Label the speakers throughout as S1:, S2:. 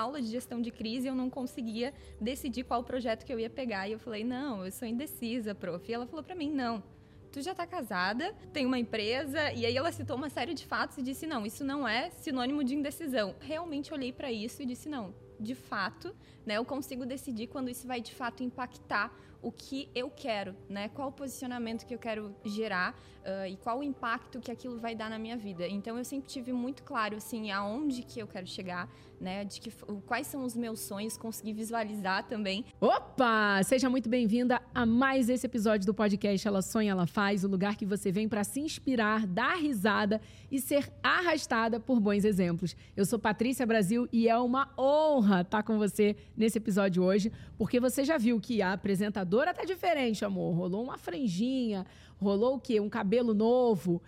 S1: aula de gestão de crise eu não conseguia decidir qual projeto que eu ia pegar. E eu falei, não, eu sou indecisa, prof. E ela falou para mim, não, tu já tá casada, tem uma empresa, e aí ela citou uma série de fatos e disse: não, isso não é sinônimo de indecisão. Realmente olhei para isso e disse: não, de fato, né, eu consigo decidir quando isso vai de fato impactar o que eu quero, né? Qual o posicionamento que eu quero gerar uh, e qual o impacto que aquilo vai dar na minha vida. Então eu sempre tive muito claro assim aonde que eu quero chegar, né? De que quais são os meus sonhos, conseguir visualizar também.
S2: Opa! Seja muito bem-vinda a mais esse episódio do podcast Ela Sonha, Ela Faz, o lugar que você vem para se inspirar, dar risada e ser arrastada por bons exemplos. Eu sou Patrícia Brasil e é uma honra estar com você nesse episódio hoje, porque você já viu que a apresentadora maquiadora tá diferente, amor. Rolou uma franjinha, rolou o quê? Um cabelo novo.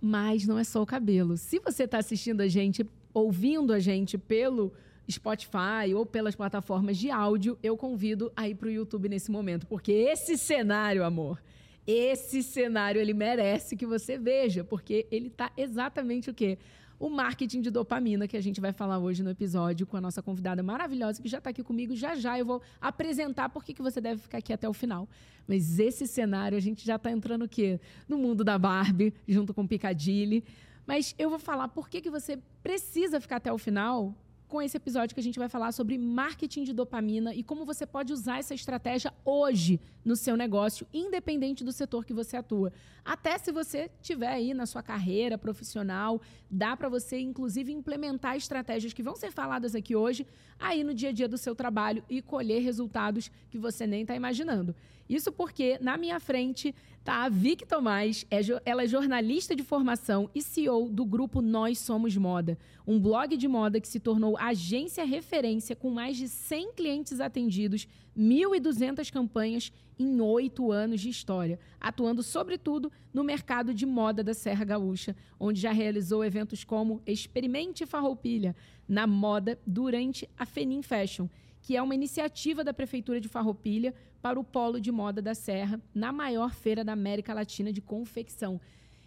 S2: Mas não é só o cabelo. Se você está assistindo a gente, ouvindo a gente pelo Spotify ou pelas plataformas de áudio, eu convido a ir para o YouTube nesse momento, porque esse cenário, amor, esse cenário ele merece que você veja, porque ele tá exatamente o quê? O marketing de dopamina, que a gente vai falar hoje no episódio com a nossa convidada maravilhosa, que já está aqui comigo. Já já eu vou apresentar por que, que você deve ficar aqui até o final. Mas esse cenário, a gente já está entrando o quê? No mundo da Barbie, junto com Piccadilly. Mas eu vou falar por que, que você precisa ficar até o final com esse episódio que a gente vai falar sobre marketing de dopamina e como você pode usar essa estratégia hoje no seu negócio, independente do setor que você atua. Até se você tiver aí na sua carreira profissional, dá para você inclusive implementar estratégias que vão ser faladas aqui hoje aí no dia a dia do seu trabalho e colher resultados que você nem está imaginando. Isso porque na minha frente tá a Vic Tomás, é, ela é jornalista de formação e CEO do grupo Nós Somos Moda, um blog de moda que se tornou agência referência com mais de 100 clientes atendidos, 1.200 campanhas em oito anos de história, atuando sobretudo no mercado de moda da Serra Gaúcha, onde já realizou eventos como Experimente Farroupilha na moda durante a Fenim Fashion que é uma iniciativa da Prefeitura de Farroupilha para o Polo de Moda da Serra, na maior feira da América Latina de confecção.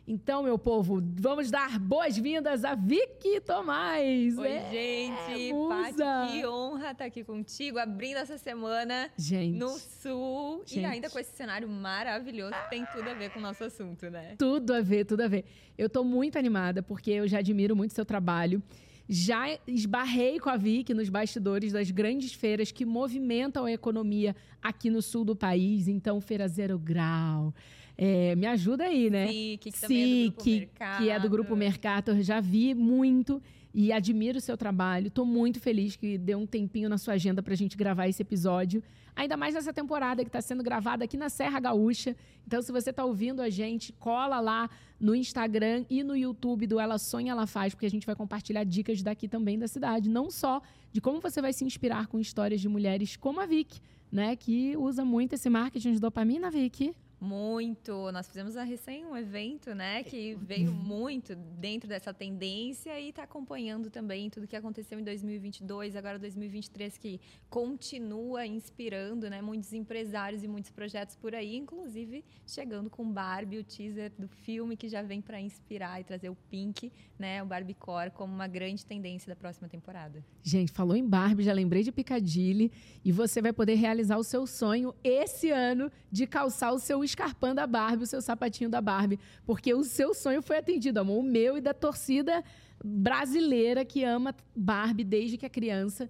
S2: Então, meu povo, vamos dar boas-vindas a Vicky Tomás.
S1: Oi, é, gente. Paty, que honra estar aqui contigo, abrindo essa semana
S2: gente,
S1: no Sul. Gente. E ainda com esse cenário maravilhoso, que tem tudo a ver com o nosso assunto, né?
S2: Tudo a ver, tudo a ver. Eu estou muito animada, porque eu já admiro muito seu trabalho. Já esbarrei com a Vicky nos bastidores das grandes feiras que movimentam a economia aqui no sul do país. Então, Feira Zero Grau. É, me ajuda aí, né?
S1: Sim, que, também é do Grupo.
S2: Que é do Grupo Mercato. Eu já vi muito e admiro o seu trabalho. Estou muito feliz que deu um tempinho na sua agenda para a gente gravar esse episódio. Ainda mais nessa temporada que está sendo gravada aqui na Serra Gaúcha. Então, se você está ouvindo a gente, cola lá no Instagram e no YouTube do Ela Sonha, Ela Faz, porque a gente vai compartilhar dicas daqui também da cidade. Não só de como você vai se inspirar com histórias de mulheres como a Vicky, né? Que usa muito esse marketing de dopamina, Vicky.
S1: Muito. Nós fizemos a recém um evento, né, que veio muito dentro dessa tendência e está acompanhando também tudo que aconteceu em 2022, agora 2023, que continua inspirando, né, muitos empresários e muitos projetos por aí, inclusive chegando com Barbie, o teaser do filme que já vem para inspirar e trazer o Pink, né, o Barbiecore como uma grande tendência da próxima temporada.
S2: Gente, falou em Barbie, já lembrei de Piccadilly e você vai poder realizar o seu sonho esse ano de calçar o seu escarpão da Barbie, o seu sapatinho da Barbie, porque o seu sonho foi atendido, amor, o meu e da torcida brasileira que ama Barbie desde que é criança.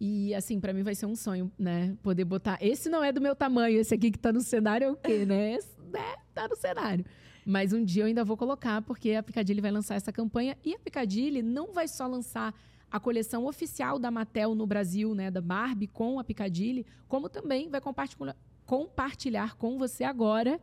S2: E assim, para mim vai ser um sonho, né? Poder botar. Esse não é do meu tamanho, esse aqui que tá no cenário é o quê, né? Esse, né? Tá no cenário. Mas um dia eu ainda vou colocar, porque a Piccadilly vai lançar essa campanha. E a Piccadilly não vai só lançar a coleção oficial da Mattel no Brasil, né? Da Barbie com a Piccadilly, como também vai compartilhar compartilhar com você agora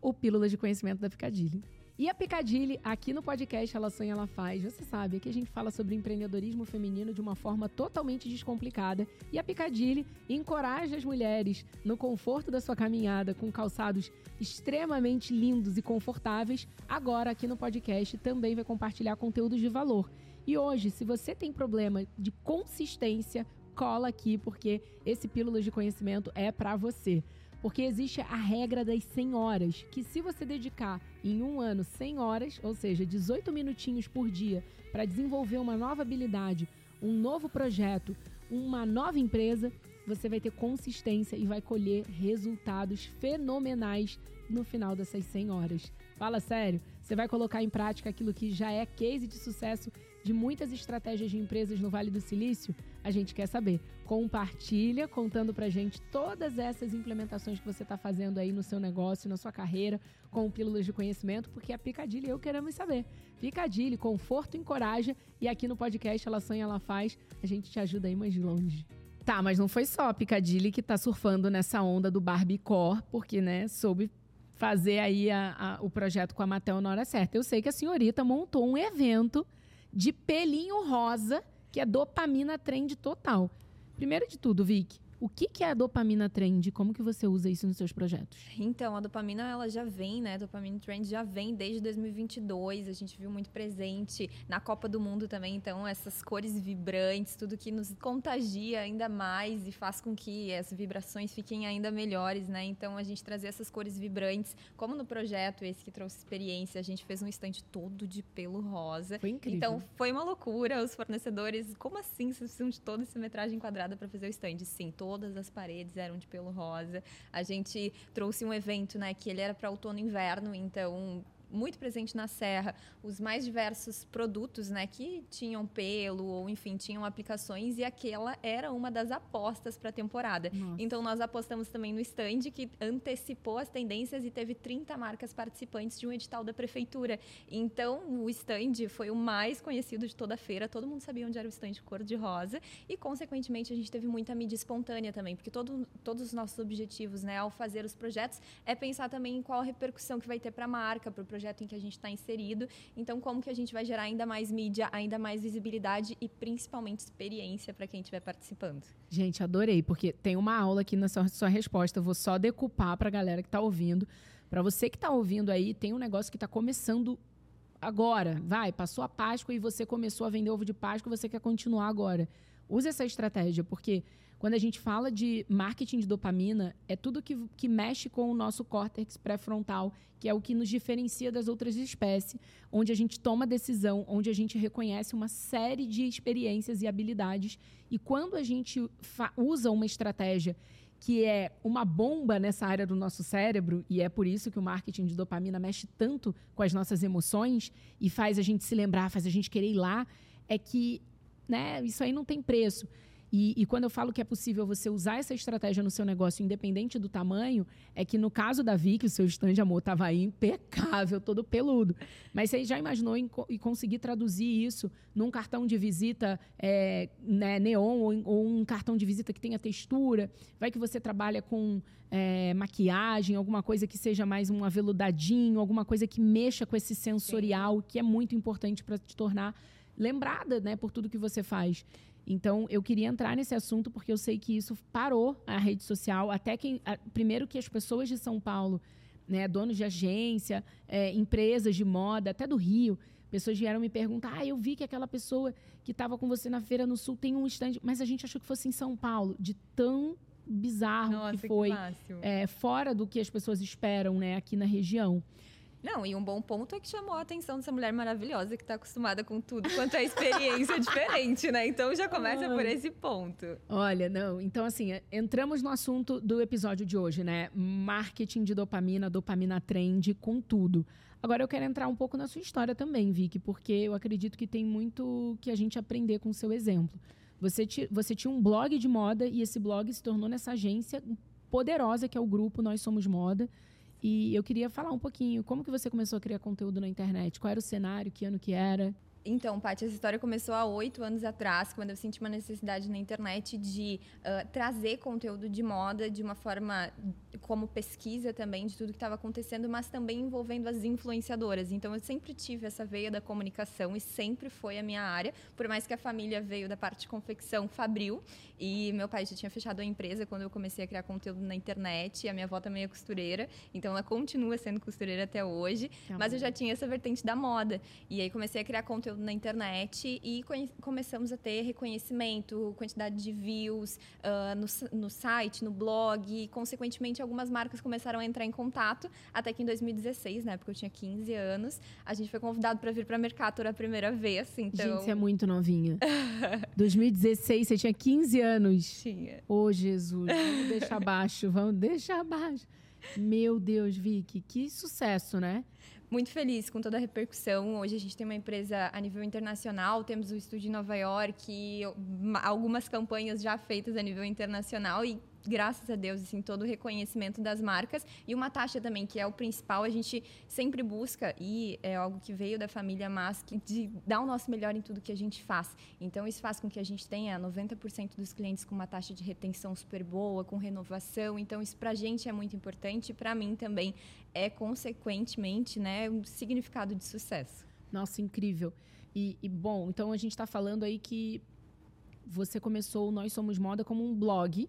S2: o Pílula de Conhecimento da Picadilly. E a Picadilly, aqui no podcast Ela Sonha, Ela Faz, você sabe, aqui a gente fala sobre empreendedorismo feminino de uma forma totalmente descomplicada. E a Picadilly encoraja as mulheres no conforto da sua caminhada com calçados extremamente lindos e confortáveis. Agora, aqui no podcast, também vai compartilhar conteúdos de valor. E hoje, se você tem problema de consistência, cola aqui, porque esse Pílulas de Conhecimento é para você. Porque existe a regra das 100 horas, que se você dedicar em um ano 100 horas, ou seja, 18 minutinhos por dia, para desenvolver uma nova habilidade um novo projeto, uma nova empresa, você vai ter consistência e vai colher resultados fenomenais no final dessas 100 horas. Fala sério, você vai colocar em prática aquilo que já é case de sucesso de muitas estratégias de empresas no Vale do Silício? A gente quer saber. Compartilha contando pra gente todas essas implementações que você está fazendo aí no seu negócio, na sua carreira, com pílulas de conhecimento, porque a Picadilly eu queremos saber. Picadilly, conforto encoraja e aqui no podcast Ela Sonha, Ela Faz, a gente te ajuda aí mais longe. Tá, mas não foi só a Picadilly que tá surfando nessa onda do Barbiecore, porque, né, soube fazer aí a, a, o projeto com a Matel na hora certa. Eu sei que a senhorita montou um evento de pelinho rosa, que é dopamina trend total. Primeiro de tudo, Vic, o que, que é a dopamina trend? Como que você usa isso nos seus projetos?
S1: Então, a dopamina ela já vem, né? A dopamina trend já vem desde 2022. A gente viu muito presente na Copa do Mundo também. Então, essas cores vibrantes, tudo que nos contagia ainda mais e faz com que as vibrações fiquem ainda melhores, né? Então, a gente trazer essas cores vibrantes, como no projeto esse que trouxe experiência, a gente fez um estande todo de pelo rosa.
S2: Foi incrível.
S1: Então, foi uma loucura. Os fornecedores, como assim? Vocês precisam de toda essa metragem quadrada para fazer o estande? Sim, todo todas as paredes eram de pelo rosa. A gente trouxe um evento, né, que ele era para outono e inverno, então muito presente na serra os mais diversos produtos, né, que tinham pelo ou enfim tinham aplicações e aquela era uma das apostas para a temporada. Nossa. Então nós apostamos também no stand que antecipou as tendências e teve 30 marcas participantes de um edital da prefeitura. Então o stand foi o mais conhecido de toda a feira, todo mundo sabia onde era o stand cor de rosa e consequentemente a gente teve muita mídia espontânea também, porque todo, todos os nossos objetivos, né, ao fazer os projetos é pensar também em qual a repercussão que vai ter para a marca, para o projeto em que a gente está inserido. Então, como que a gente vai gerar ainda mais mídia, ainda mais visibilidade e principalmente experiência para quem estiver participando?
S2: Gente, adorei, porque tem uma aula aqui na sua, sua resposta. Eu vou só decupar para a galera que está ouvindo. Para você que está ouvindo aí, tem um negócio que está começando agora. Vai, passou a Páscoa e você começou a vender ovo de Páscoa você quer continuar agora. Use essa estratégia, porque quando a gente fala de marketing de dopamina, é tudo que, que mexe com o nosso córtex pré-frontal, que é o que nos diferencia das outras espécies, onde a gente toma decisão, onde a gente reconhece uma série de experiências e habilidades. E quando a gente usa uma estratégia que é uma bomba nessa área do nosso cérebro, e é por isso que o marketing de dopamina mexe tanto com as nossas emoções e faz a gente se lembrar, faz a gente querer ir lá, é que né, isso aí não tem preço. E, e, quando eu falo que é possível você usar essa estratégia no seu negócio, independente do tamanho, é que no caso da Vicky, o seu stand de amor estava impecável, todo peludo. Mas você já imaginou em, em conseguir traduzir isso num cartão de visita é, né, neon ou, ou, um cartão de visita que tenha textura? Vai que você trabalha com é, maquiagem, alguma coisa que seja mais um aveludadinho, alguma coisa que mexa com esse sensorial, que é muito importante para te tornar lembrada né, por tudo que você faz. Então, eu queria entrar nesse assunto porque eu sei que isso parou a rede social. Até que, primeiro, que as pessoas de São Paulo, né, donos de agência, é, empresas de moda, até do Rio, pessoas vieram me perguntar: ah, eu vi que aquela pessoa que estava com você na Feira no Sul tem um stand, mas a gente achou que fosse em São Paulo, de tão bizarro Nossa, que foi, que é, fora do que as pessoas esperam, né, aqui na região.
S1: Não, e um bom ponto é que chamou a atenção dessa mulher maravilhosa que está acostumada com tudo quanto é experiência diferente, né? Então já começa ah. por esse ponto.
S2: Olha, não, então assim, entramos no assunto do episódio de hoje, né? Marketing de dopamina, dopamina trend, com tudo. Agora eu quero entrar um pouco na sua história também, Vicky, porque eu acredito que tem muito que a gente aprender com o seu exemplo. Você, você tinha um blog de moda e esse blog se tornou nessa agência poderosa que é o grupo Nós Somos Moda. E eu queria falar um pouquinho como que você começou a criar conteúdo na internet, qual era o cenário, que ano que era?
S1: Então, Paty, essa história começou há oito anos atrás, quando eu senti uma necessidade na internet de uh, trazer conteúdo de moda de uma forma como pesquisa também de tudo que estava acontecendo, mas também envolvendo as influenciadoras. Então, eu sempre tive essa veia da comunicação e sempre foi a minha área, por mais que a família veio da parte de confecção fabril e meu pai já tinha fechado a empresa quando eu comecei a criar conteúdo na internet, e a minha avó também é costureira, então ela continua sendo costureira até hoje, mas eu já tinha essa vertente da moda. E aí comecei a criar conteúdo na internet e começamos a ter reconhecimento, quantidade de views uh, no, no site, no blog, e, consequentemente, algumas marcas começaram a entrar em contato, até que em 2016, na época eu tinha 15 anos, a gente foi convidado para vir para Mercator a primeira vez. Então...
S2: Gente, você é muito novinha. 2016, você tinha 15 anos.
S1: Tinha.
S2: Ô, oh, Jesus, vamos deixar abaixo, vamos deixar abaixo. Meu Deus, Vicky, que sucesso, né?
S1: Muito feliz com toda a repercussão. Hoje a gente tem uma empresa a nível internacional, temos o estúdio em Nova York, algumas campanhas já feitas a nível internacional e graças a Deus, assim, todo o reconhecimento das marcas e uma taxa também, que é o principal, a gente sempre busca, e é algo que veio da família Mask, de dar o nosso melhor em tudo que a gente faz. Então, isso faz com que a gente tenha 90% dos clientes com uma taxa de retenção super boa, com renovação. Então, isso para a gente é muito importante, para mim também é, consequentemente, né, um significado de sucesso.
S2: Nossa, incrível. E, e bom, então a gente está falando aí que você começou Nós Somos Moda como um blog,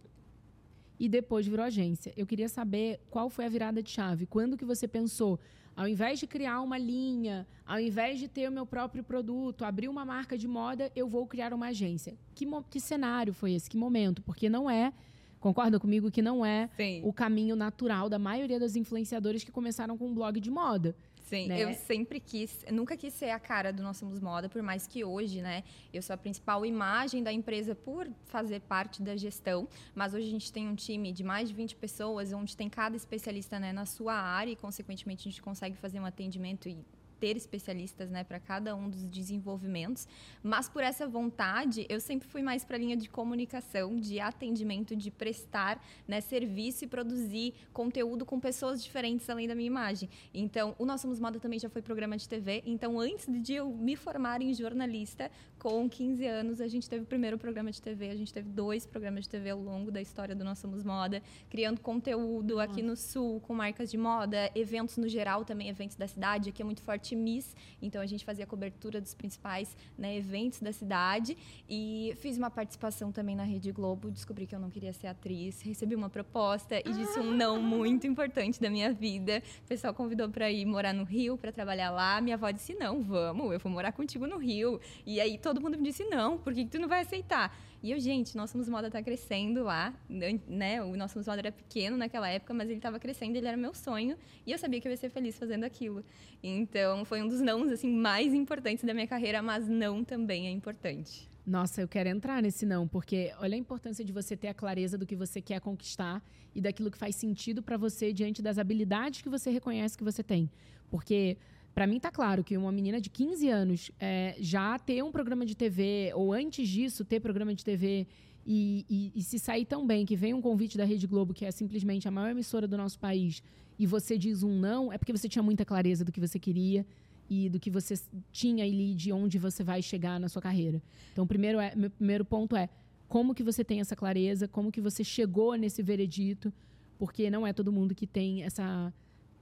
S2: e depois virou agência. Eu queria saber qual foi a virada de chave. Quando que você pensou, ao invés de criar uma linha, ao invés de ter o meu próprio produto, abrir uma marca de moda, eu vou criar uma agência. Que, que cenário foi esse? Que momento? Porque não é Concorda comigo que não é
S1: Sim.
S2: o caminho natural da maioria das influenciadoras que começaram com um blog de moda.
S1: Sim, né? eu sempre quis, nunca quis ser a cara do Nós Somos Moda, por mais que hoje, né, eu sou a principal imagem da empresa por fazer parte da gestão, mas hoje a gente tem um time de mais de 20 pessoas, onde tem cada especialista, né, na sua área e, consequentemente, a gente consegue fazer um atendimento e ter especialistas né, para cada um dos desenvolvimentos, mas por essa vontade, eu sempre fui mais para a linha de comunicação, de atendimento, de prestar né, serviço e produzir conteúdo com pessoas diferentes além da minha imagem. Então, o Nós Somos Moda também já foi programa de TV. Então, antes de eu me formar em jornalista, com 15 anos, a gente teve o primeiro programa de TV, a gente teve dois programas de TV ao longo da história do Nós Somos Moda, criando conteúdo aqui no Sul, com marcas de moda, eventos no geral também, eventos da cidade, aqui é muito forte Miss, então a gente fazia cobertura dos principais né, eventos da cidade e fiz uma participação também na Rede Globo, descobri que eu não queria ser atriz, recebi uma proposta e disse um não muito importante da minha vida. O pessoal convidou para ir morar no Rio, para trabalhar lá, minha avó disse: "Não, vamos, eu vou morar contigo no Rio". E aí todo mundo me disse: "Não, por que, que tu não vai aceitar?" E eu, gente, Nós Somos Moda tá crescendo lá, né? O Nós Somos Moda era pequeno naquela época, mas ele estava crescendo, ele era meu sonho. E eu sabia que eu ia ser feliz fazendo aquilo. Então, foi um dos nãos, assim, mais importantes da minha carreira, mas não também é importante.
S2: Nossa, eu quero entrar nesse não, porque olha a importância de você ter a clareza do que você quer conquistar e daquilo que faz sentido para você diante das habilidades que você reconhece que você tem. Porque para mim tá claro que uma menina de 15 anos é, já ter um programa de TV, ou antes disso ter programa de TV, e, e, e, se sair tão bem que vem um convite da Rede Globo, que é simplesmente a maior emissora do nosso país, e você diz um não, é porque você tinha muita clareza do que você queria e do que você tinha ali de onde você vai chegar na sua carreira. Então, primeiro é, meu primeiro ponto é como que você tem essa clareza, como que você chegou nesse veredito, porque não é todo mundo que tem essa,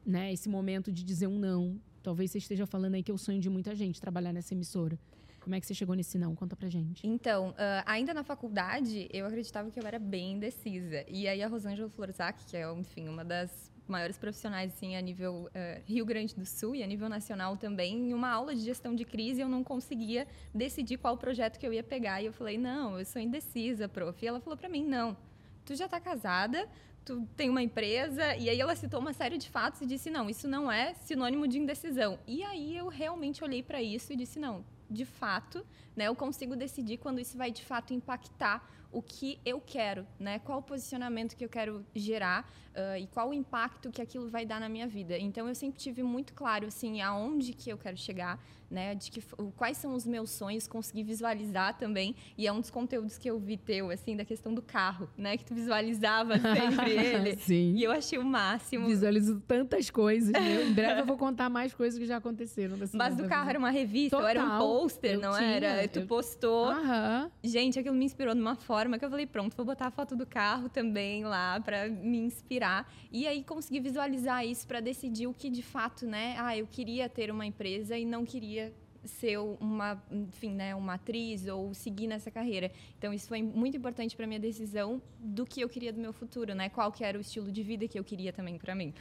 S2: né, esse momento de dizer um não Talvez você esteja falando aí que é o sonho de muita gente trabalhar nessa emissora. Como é que você chegou nesse não? Conta pra gente.
S1: Então, uh, ainda na faculdade, eu acreditava que eu era bem indecisa. E aí a Rosângela Florzak, que é, enfim, uma das maiores profissionais assim, a nível uh, Rio Grande do Sul e a nível nacional também, em uma aula de gestão de crise, eu não conseguia decidir qual projeto que eu ia pegar. E eu falei, não, eu sou indecisa, prof. E ela falou para mim, não, tu já está casada, tu tem uma empresa, e aí ela citou uma série de fatos e disse, não, isso não é sinônimo de indecisão. E aí eu realmente olhei para isso e disse, não, de fato, né, eu consigo decidir quando isso vai de fato impactar o que eu quero, né? Qual o posicionamento que eu quero gerar uh, e qual o impacto que aquilo vai dar na minha vida. Então eu sempre tive muito claro assim aonde que eu quero chegar, né? De que quais são os meus sonhos, consegui visualizar também. E é um dos conteúdos que eu vi teu assim da questão do carro, né? Que tu visualizava sempre ele.
S2: Sim.
S1: E eu achei o máximo.
S2: Visualizo tantas coisas. Né? Em breve eu vou contar mais coisas que já aconteceram.
S1: Mas do carro era uma revista, ou era um pôster, não tinha, era? Tu postou.
S2: Aham.
S1: Gente, aquilo me inspirou de uma forma que eu falei, pronto, vou botar a foto do carro também lá para me inspirar. E aí consegui visualizar isso para decidir o que de fato, né? Ah, eu queria ter uma empresa e não queria ser uma, enfim, né, uma atriz ou seguir nessa carreira. Então isso foi muito importante para minha decisão do que eu queria do meu futuro, né? Qual que era o estilo de vida que eu queria também para mim.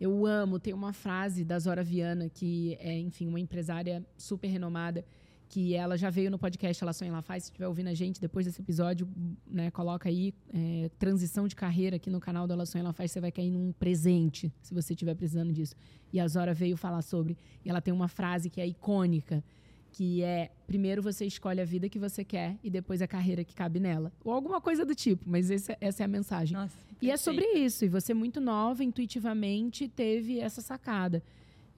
S2: Eu amo, tem uma frase da Zora Viana que é, enfim, uma empresária super renomada que ela já veio no podcast Ela Sonha Ela Faz. Se estiver ouvindo a gente depois desse episódio, né, coloca aí é, transição de carreira aqui no canal do Ela Sonha Ela Faz. Você vai cair num presente, se você estiver precisando disso. E a Zora veio falar sobre. E ela tem uma frase que é icônica, que é primeiro você escolhe a vida que você quer e depois a carreira que cabe nela. Ou alguma coisa do tipo, mas esse, essa é a mensagem.
S1: Nossa,
S2: e é sobre isso. E você, muito nova, intuitivamente, teve essa sacada.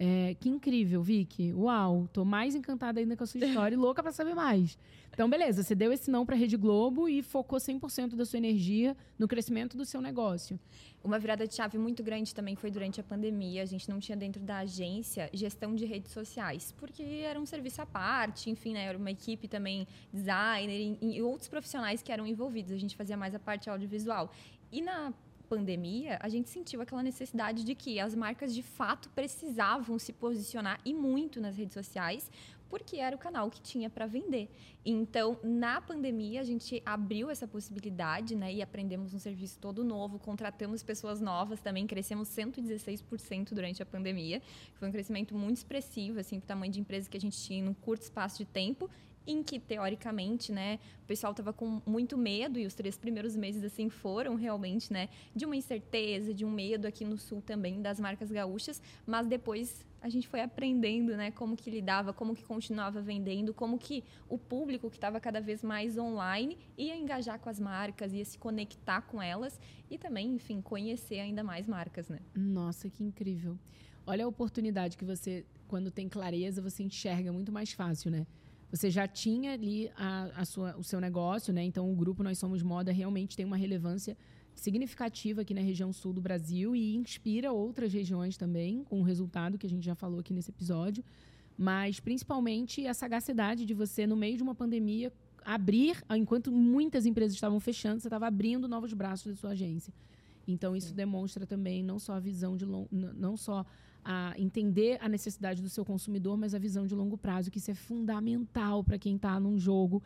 S2: É, que incrível, Vicky. Uau, tô mais encantada ainda com a sua história e louca para saber mais. Então, beleza, você deu esse não para Rede Globo e focou 100% da sua energia no crescimento do seu negócio.
S1: Uma virada de chave muito grande também foi durante a pandemia. A gente não tinha dentro da agência gestão de redes sociais, porque era um serviço à parte, enfim, né? Era uma equipe também, designer e, e outros profissionais que eram envolvidos. A gente fazia mais a parte audiovisual. E na pandemia, a gente sentiu aquela necessidade de que as marcas de fato precisavam se posicionar e muito nas redes sociais, porque era o canal que tinha para vender. Então, na pandemia, a gente abriu essa possibilidade, né, e aprendemos um serviço todo novo, contratamos pessoas novas também, crescemos 116% durante a pandemia. Foi um crescimento muito expressivo, assim, para o tamanho de empresa que a gente tinha em um curto espaço de tempo em que teoricamente, né, o pessoal estava com muito medo e os três primeiros meses assim foram realmente, né, de uma incerteza, de um medo aqui no sul também das marcas gaúchas, mas depois a gente foi aprendendo, né, como que lidava, como que continuava vendendo, como que o público que estava cada vez mais online ia engajar com as marcas, ia se conectar com elas e também, enfim, conhecer ainda mais marcas, né?
S2: Nossa, que incrível. Olha a oportunidade que você, quando tem clareza, você enxerga muito mais fácil, né? Você já tinha ali a, a sua, o seu negócio, né? Então o grupo Nós Somos Moda realmente tem uma relevância significativa aqui na região sul do Brasil e inspira outras regiões também, com o resultado que a gente já falou aqui nesse episódio. Mas principalmente a sagacidade de você, no meio de uma pandemia, abrir, enquanto muitas empresas estavam fechando, você estava abrindo novos braços da sua agência. Então isso Sim. demonstra também não só a visão de não só a entender a necessidade do seu consumidor, mas a visão de longo prazo, que isso é fundamental para quem está num jogo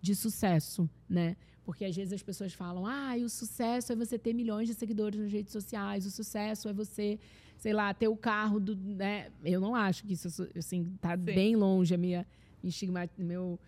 S2: de sucesso, né? Porque às vezes as pessoas falam: "Ah, o sucesso é você ter milhões de seguidores nas redes sociais, o sucesso é você, sei lá, ter o carro do, né? Eu não acho que isso assim tá Sim. bem longe a minha estigma, meu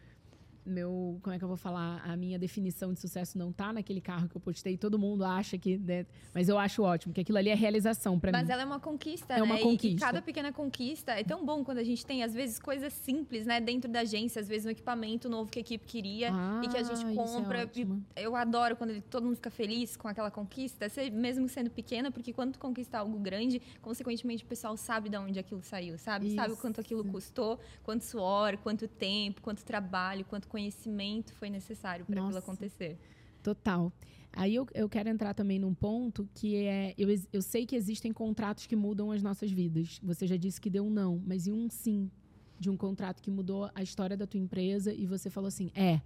S2: meu, como é que eu vou falar, a minha definição de sucesso não tá naquele carro que eu postei, todo mundo acha que, né? mas eu acho ótimo, que aquilo ali é realização para mim.
S1: Mas ela é uma conquista,
S2: é
S1: né?
S2: uma conquista. E,
S1: e, cada pequena conquista é tão bom quando a gente tem às vezes coisas simples, né, dentro da agência, às vezes um equipamento novo que a equipe queria
S2: ah,
S1: e que a gente
S2: é
S1: compra.
S2: É
S1: eu adoro quando ele, todo mundo fica feliz com aquela conquista, mesmo sendo pequena, porque quando tu conquista algo grande, consequentemente o pessoal sabe de onde aquilo saiu, sabe? Isso. Sabe o quanto aquilo custou, quanto suor, quanto tempo, quanto trabalho, quanto conhecimento foi necessário para aquilo acontecer.
S2: Total. Aí eu, eu quero entrar também num ponto que é. Eu, eu sei que existem contratos que mudam as nossas vidas. Você já disse que deu um não, mas e um sim de um contrato que mudou a história da tua empresa e você falou assim: é.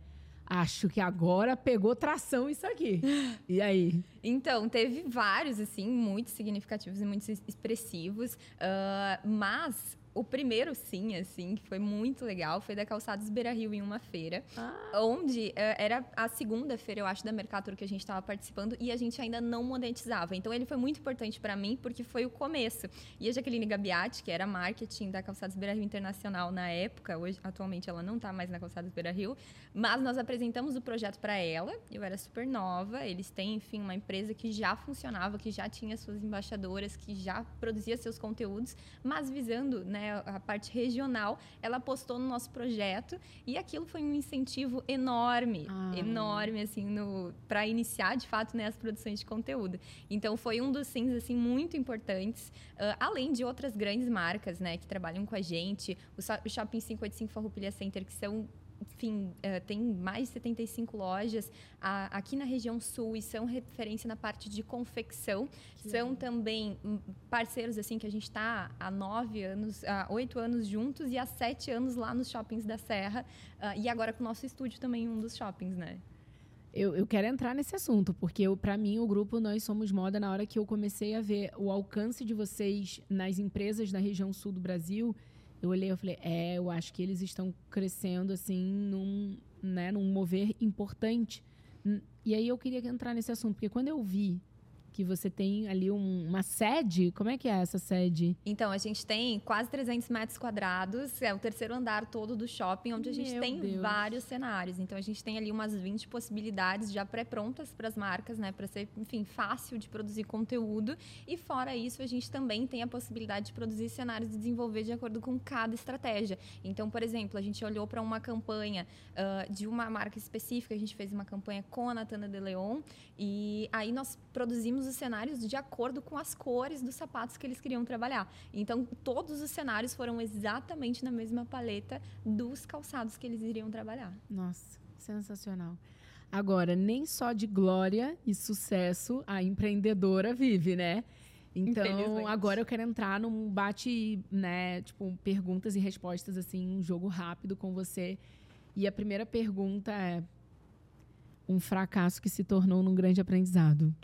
S2: Acho que agora pegou tração isso aqui. E aí?
S1: Então, teve vários, assim, muito significativos e muito expressivos. Uh, mas o primeiro sim, assim, que foi muito legal, foi da Calçados Beira Rio em uma feira, ah. onde uh, era a segunda feira, eu acho, da Mercator que a gente estava participando e a gente ainda não monetizava. Então ele foi muito importante para mim porque foi o começo. E a Jaqueline Gabiati, que era marketing da Calçados Beira Rio Internacional na época, hoje atualmente ela não está mais na Calçados Beira Rio, mas nós apresentamos o projeto para ela. Eu era super nova, eles têm, enfim, uma empresa que já funcionava, que já tinha suas embaixadoras, que já produzia seus conteúdos, mas visando, né, né, a parte regional, ela apostou no nosso projeto e aquilo foi um incentivo enorme, ah. enorme assim para iniciar de fato né, as produções de conteúdo. Então foi um dos sims assim muito importantes, uh, além de outras grandes marcas, né, que trabalham com a gente, o, o Shopping 585 Farroupilha Center que são enfim, uh, tem mais de 75 lojas aqui na região sul e são referência na parte de confecção. Que são legal. também hum, parceiros assim que a gente está há nove anos, há oito anos juntos e há sete anos lá nos shoppings da Serra. Uh, e agora com o nosso estúdio também um dos shoppings, né?
S2: Eu, eu, quero entrar nesse assunto, porque para mim o grupo Nós Somos Moda, na hora que eu comecei a ver o alcance de vocês nas empresas da região sul do Brasil, eu olhei e falei, é, eu acho que eles estão crescendo assim num, né, num mover importante. E aí eu queria entrar nesse assunto, porque quando eu vi que você tem ali um, uma sede. Como é que é essa sede?
S1: Então, a gente tem quase 300 metros quadrados, é o terceiro andar todo do shopping, onde a gente
S2: Meu
S1: tem
S2: Deus.
S1: vários cenários. Então, a gente tem ali umas 20 possibilidades já pré-prontas para as marcas, né? Para ser, enfim, fácil de produzir conteúdo. E fora isso, a gente também tem a possibilidade de produzir cenários e desenvolver de acordo com cada estratégia. Então, por exemplo, a gente olhou para uma campanha uh, de uma marca específica, a gente fez uma campanha com a Natana de Leon, e aí nós produzimos os cenários de acordo com as cores dos sapatos que eles queriam trabalhar. Então, todos os cenários foram exatamente na mesma paleta dos calçados que eles iriam trabalhar.
S2: Nossa, sensacional. Agora, nem só de glória e sucesso a empreendedora vive, né? Então, agora eu quero entrar num bate, né, tipo, perguntas e respostas assim, um jogo rápido com você. E a primeira pergunta é um fracasso que se tornou num grande aprendizado.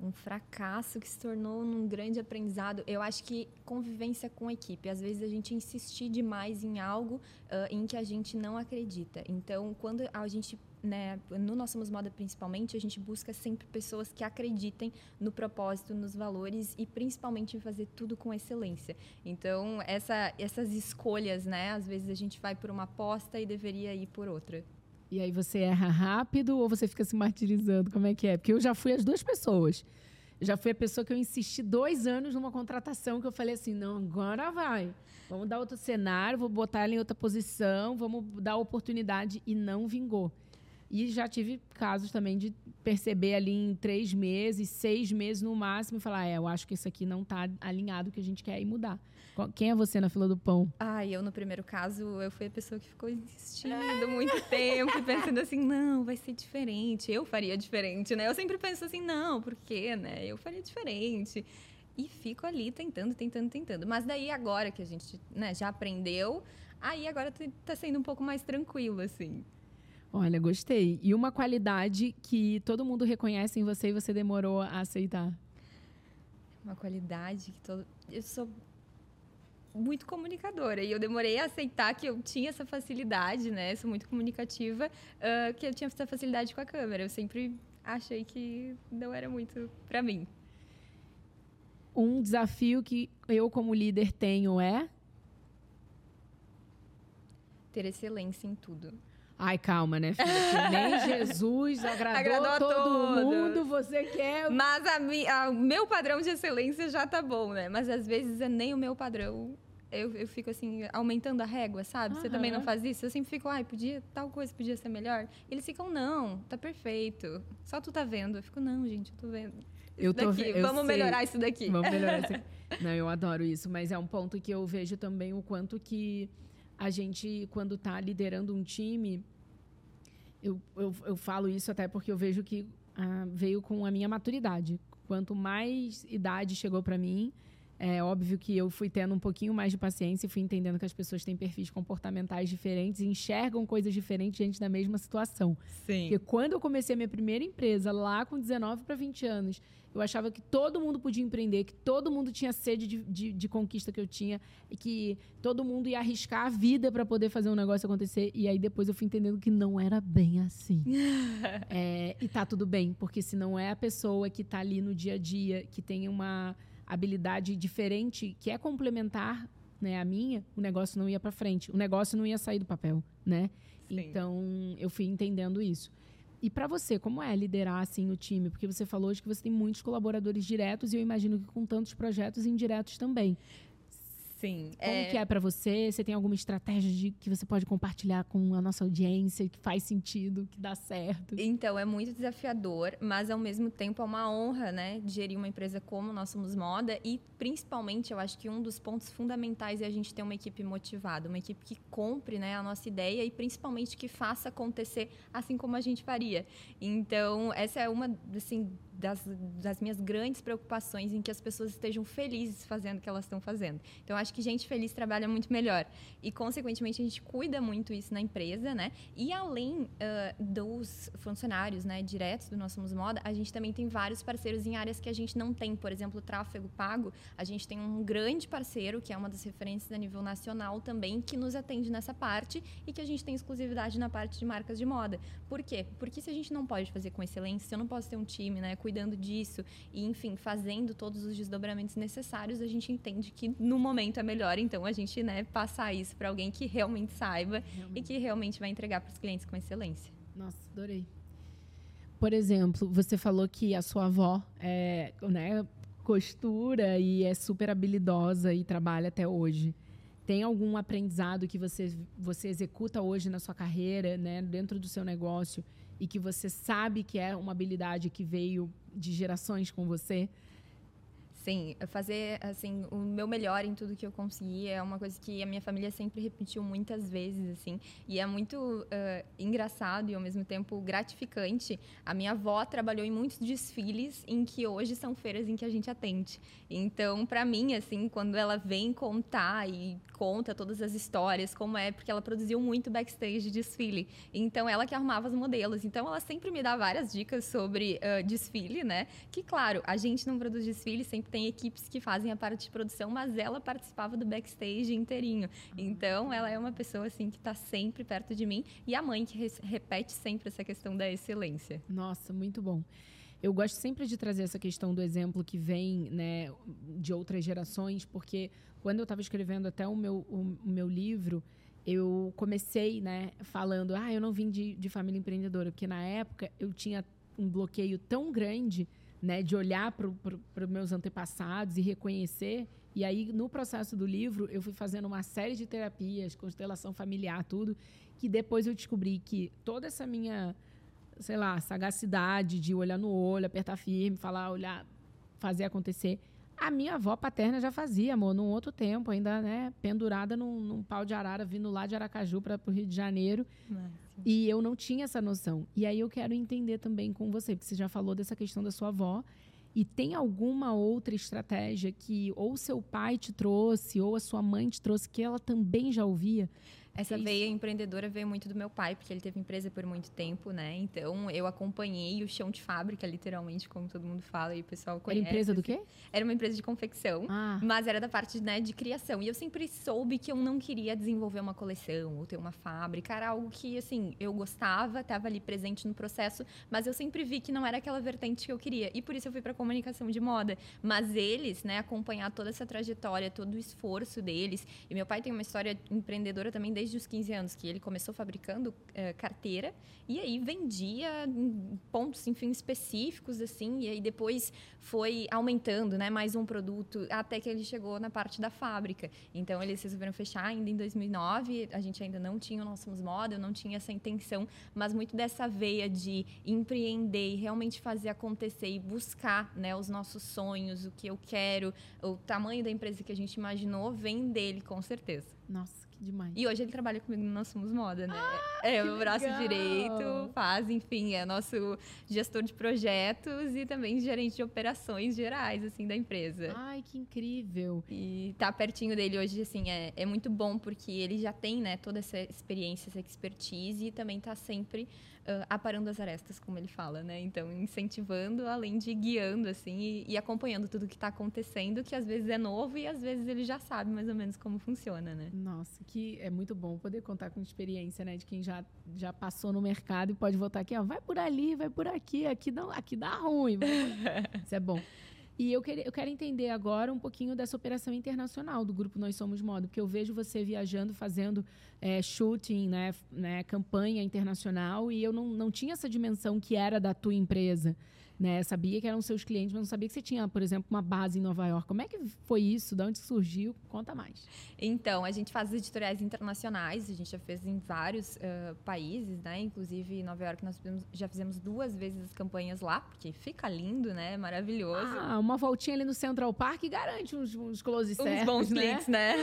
S1: Um fracasso que se tornou num grande aprendizado. Eu acho que convivência com equipe. Às vezes a gente insistir demais em algo uh, em que a gente não acredita. Então, quando a gente né, no nosso Moda principalmente, a gente busca sempre pessoas que acreditem no propósito, nos valores e principalmente em fazer tudo com excelência. Então, essa, essas escolhas, né, às vezes a gente vai por uma aposta e deveria ir por outra.
S2: E aí você erra rápido ou você fica se martirizando? Como é que é? Porque eu já fui as duas pessoas. Já fui a pessoa que eu insisti dois anos numa contratação que eu falei assim, não, agora vai. Vamos dar outro cenário, vou botar ela em outra posição, vamos dar oportunidade e não vingou. E já tive casos também de perceber ali em três meses, seis meses no máximo, e falar: é, eu acho que isso aqui não está alinhado que a gente quer ir mudar. Quem é você na fila do pão?
S1: Ah, eu no primeiro caso, eu fui a pessoa que ficou insistindo muito tempo, pensando assim: não, vai ser diferente, eu faria diferente, né? Eu sempre penso assim: não, por quê, né? Eu faria diferente. E fico ali tentando, tentando, tentando. Mas daí agora que a gente né, já aprendeu, aí agora tá sendo um pouco mais tranquilo, assim.
S2: Olha, gostei. E uma qualidade que todo mundo reconhece em você e você demorou a aceitar?
S1: Uma qualidade que todo. Eu sou muito comunicadora e eu demorei a aceitar que eu tinha essa facilidade, né? Sou muito comunicativa, uh, que eu tinha essa facilidade com a câmera. Eu sempre achei que não era muito para mim.
S2: Um desafio que eu como líder tenho é
S1: ter excelência em tudo.
S2: Ai, calma, né, filha? Que nem Jesus agradou, agradou todo todos. mundo, você quer.
S1: Mas o meu padrão de excelência já tá bom, né? Mas às vezes é nem o meu padrão. Eu, eu fico assim, aumentando a régua, sabe? Uhum. Você também não faz isso? Eu sempre fico, ai, podia, tal coisa podia ser melhor. Eles ficam, não, tá perfeito. Só tu tá vendo. Eu fico, não, gente, eu tô vendo.
S2: Eu tô vendo.
S1: Vamos sei. melhorar isso daqui.
S2: Vamos melhorar isso não, eu adoro isso, mas é um ponto que eu vejo também o quanto que a gente, quando está liderando um time, eu, eu, eu, falo isso até porque eu vejo que ah, veio com a minha maturidade. Quanto mais idade chegou para mim, é óbvio que eu fui tendo um pouquinho mais de paciência e fui entendendo que as pessoas têm perfis comportamentais diferentes e enxergam coisas diferentes diante da mesma situação.
S1: Sim.
S2: Porque quando eu comecei a minha primeira empresa, lá com 19 para 20 anos, eu achava que todo mundo podia empreender, que todo mundo tinha sede de, de, de conquista que eu tinha, e que todo mundo ia arriscar a vida para poder fazer um negócio acontecer. E aí depois eu fui entendendo que não era bem assim. é, e tá tudo bem, porque se não é a pessoa que tá ali no dia a dia, que tem uma habilidade diferente, que é complementar né, a minha, o negócio não ia para frente. O negócio não ia sair do papel, né? Sim. Então, eu fui entendendo isso. E para você, como é liderar assim o time? Porque você falou hoje que você tem muitos colaboradores diretos e eu imagino que com tantos projetos indiretos também.
S1: Sim.
S2: Como é... que é para você? Você tem alguma estratégia de, que você pode compartilhar com a nossa audiência que faz sentido, que dá certo?
S1: Então, é muito desafiador, mas ao mesmo tempo é uma honra, né, gerir uma empresa como nós somos moda e principalmente eu acho que um dos pontos fundamentais é a gente ter uma equipe motivada, uma equipe que compre, né, a nossa ideia e principalmente que faça acontecer assim como a gente faria. Então, essa é uma assim das, das minhas grandes preocupações em que as pessoas estejam felizes fazendo o que elas estão fazendo. Então, acho que gente feliz trabalha muito melhor. E, consequentemente, a gente cuida muito isso na empresa, né? E além uh, dos funcionários, né, diretos do Nós Somos Moda, a gente também tem vários parceiros em áreas que a gente não tem. Por exemplo, tráfego pago, a gente tem um grande parceiro, que é uma das referências a nível nacional também, que nos atende nessa parte e que a gente tem exclusividade na parte de marcas de moda. Por quê? Porque se a gente não pode fazer com excelência, se eu não posso ter um time, né, cuidando disso e, enfim, fazendo todos os desdobramentos necessários, a gente entende que no momento é melhor, então, a gente, né, passar isso para alguém que realmente saiba realmente. e que realmente vai entregar para os clientes com excelência.
S2: Nossa, adorei. Por exemplo, você falou que a sua avó é, né, costura e é super habilidosa e trabalha até hoje. Tem algum aprendizado que você, você executa hoje na sua carreira, né, dentro do seu negócio, e que você sabe que é uma habilidade que veio de gerações com você?
S1: Sim, fazer assim o meu melhor em tudo que eu consegui é uma coisa que a minha família sempre repetiu muitas vezes assim e é muito uh, engraçado e ao mesmo tempo gratificante. A minha avó trabalhou em muitos desfiles em que hoje são feiras em que a gente atende. Então, para mim assim, quando ela vem contar e conta todas as histórias como é porque ela produziu muito backstage de desfile. Então, ela que arrumava os modelos. Então, ela sempre me dá várias dicas sobre uh, desfile, né? Que claro, a gente não produz desfile sempre tem equipes que fazem a parte de produção, mas ela participava do backstage inteirinho. Então, ela é uma pessoa assim que está sempre perto de mim e a mãe que repete sempre essa questão da excelência.
S2: Nossa, muito bom. Eu gosto sempre de trazer essa questão do exemplo que vem né, de outras gerações, porque quando eu estava escrevendo até o meu, o, o, meu livro, eu comecei né, falando, ah, eu não vim de, de família empreendedora, porque na época eu tinha um bloqueio tão grande né, de olhar para os meus antepassados e reconhecer. E aí, no processo do livro, eu fui fazendo uma série de terapias, constelação familiar, tudo, que depois eu descobri que toda essa minha, sei lá, sagacidade de olhar no olho, apertar firme, falar, olhar, fazer acontecer, a minha avó paterna já fazia, amor, num outro tempo, ainda, né, pendurada num, num pau de arara, vindo lá de Aracaju para o Rio de Janeiro. E eu não tinha essa noção. E aí eu quero entender também com você, porque você já falou dessa questão da sua avó. E tem alguma outra estratégia que ou seu pai te trouxe, ou a sua mãe te trouxe, que ela também já ouvia?
S1: Essa veia empreendedora veio muito do meu pai, porque ele teve empresa por muito tempo, né? Então eu acompanhei o chão de fábrica, literalmente, como todo mundo fala e o pessoal conhece.
S2: Era empresa do quê?
S1: Era uma empresa de confecção, ah. mas era da parte né, de criação. E eu sempre soube que eu não queria desenvolver uma coleção ou ter uma fábrica. Era algo que, assim, eu gostava, estava ali presente no processo, mas eu sempre vi que não era aquela vertente que eu queria. E por isso eu fui para comunicação de moda. Mas eles, né, acompanhar toda essa trajetória, todo o esforço deles. E meu pai tem uma história empreendedora também desde desde os 15 anos, que ele começou fabricando uh, carteira e aí vendia pontos, enfim, específicos, assim, e aí depois foi aumentando, né, mais um produto, até que ele chegou na parte da fábrica. Então, eles resolveram fechar ainda em 2009, a gente ainda não tinha o Moda, eu não tinha essa intenção, mas muito dessa veia de empreender e realmente fazer acontecer e buscar, né, os nossos sonhos, o que eu quero, o tamanho da empresa que a gente imaginou, vem dele, com certeza.
S2: Nossa, demais.
S1: E hoje ele trabalha comigo no Nós Somos Moda, né?
S2: Ah,
S1: é o braço legal. direito, faz, enfim, é nosso gestor de projetos e também gerente de operações gerais, assim, da empresa.
S2: Ai, que incrível.
S1: E tá pertinho dele hoje, assim, é, é muito bom porque ele já tem, né, toda essa experiência, essa expertise e também tá sempre aparando as arestas, como ele fala, né? Então, incentivando, além de guiando, assim, e, e acompanhando tudo que está acontecendo, que às vezes é novo e às vezes ele já sabe mais ou menos como funciona, né?
S2: Nossa, que é muito bom poder contar com experiência, né? De quem já, já passou no mercado e pode voltar aqui, ó, vai por ali, vai por aqui, aqui, não, aqui dá ruim. Isso é bom. E eu, quer, eu quero entender agora um pouquinho dessa operação internacional do grupo Nós Somos Moda, porque eu vejo você viajando, fazendo é, shooting, né, né, campanha internacional, e eu não, não tinha essa dimensão que era da tua empresa. Né? Sabia que eram seus clientes, mas não sabia que você tinha, por exemplo, uma base em Nova York. Como é que foi isso? De onde surgiu? Conta mais.
S1: Então, a gente faz editoriais internacionais, a gente já fez em vários uh, países, né? Inclusive em Nova York nós já fizemos duas vezes as campanhas lá, porque fica lindo, né? Maravilhoso.
S2: Ah, uma voltinha ali no Central Park garante uns, uns close uns
S1: certos, bons né? né?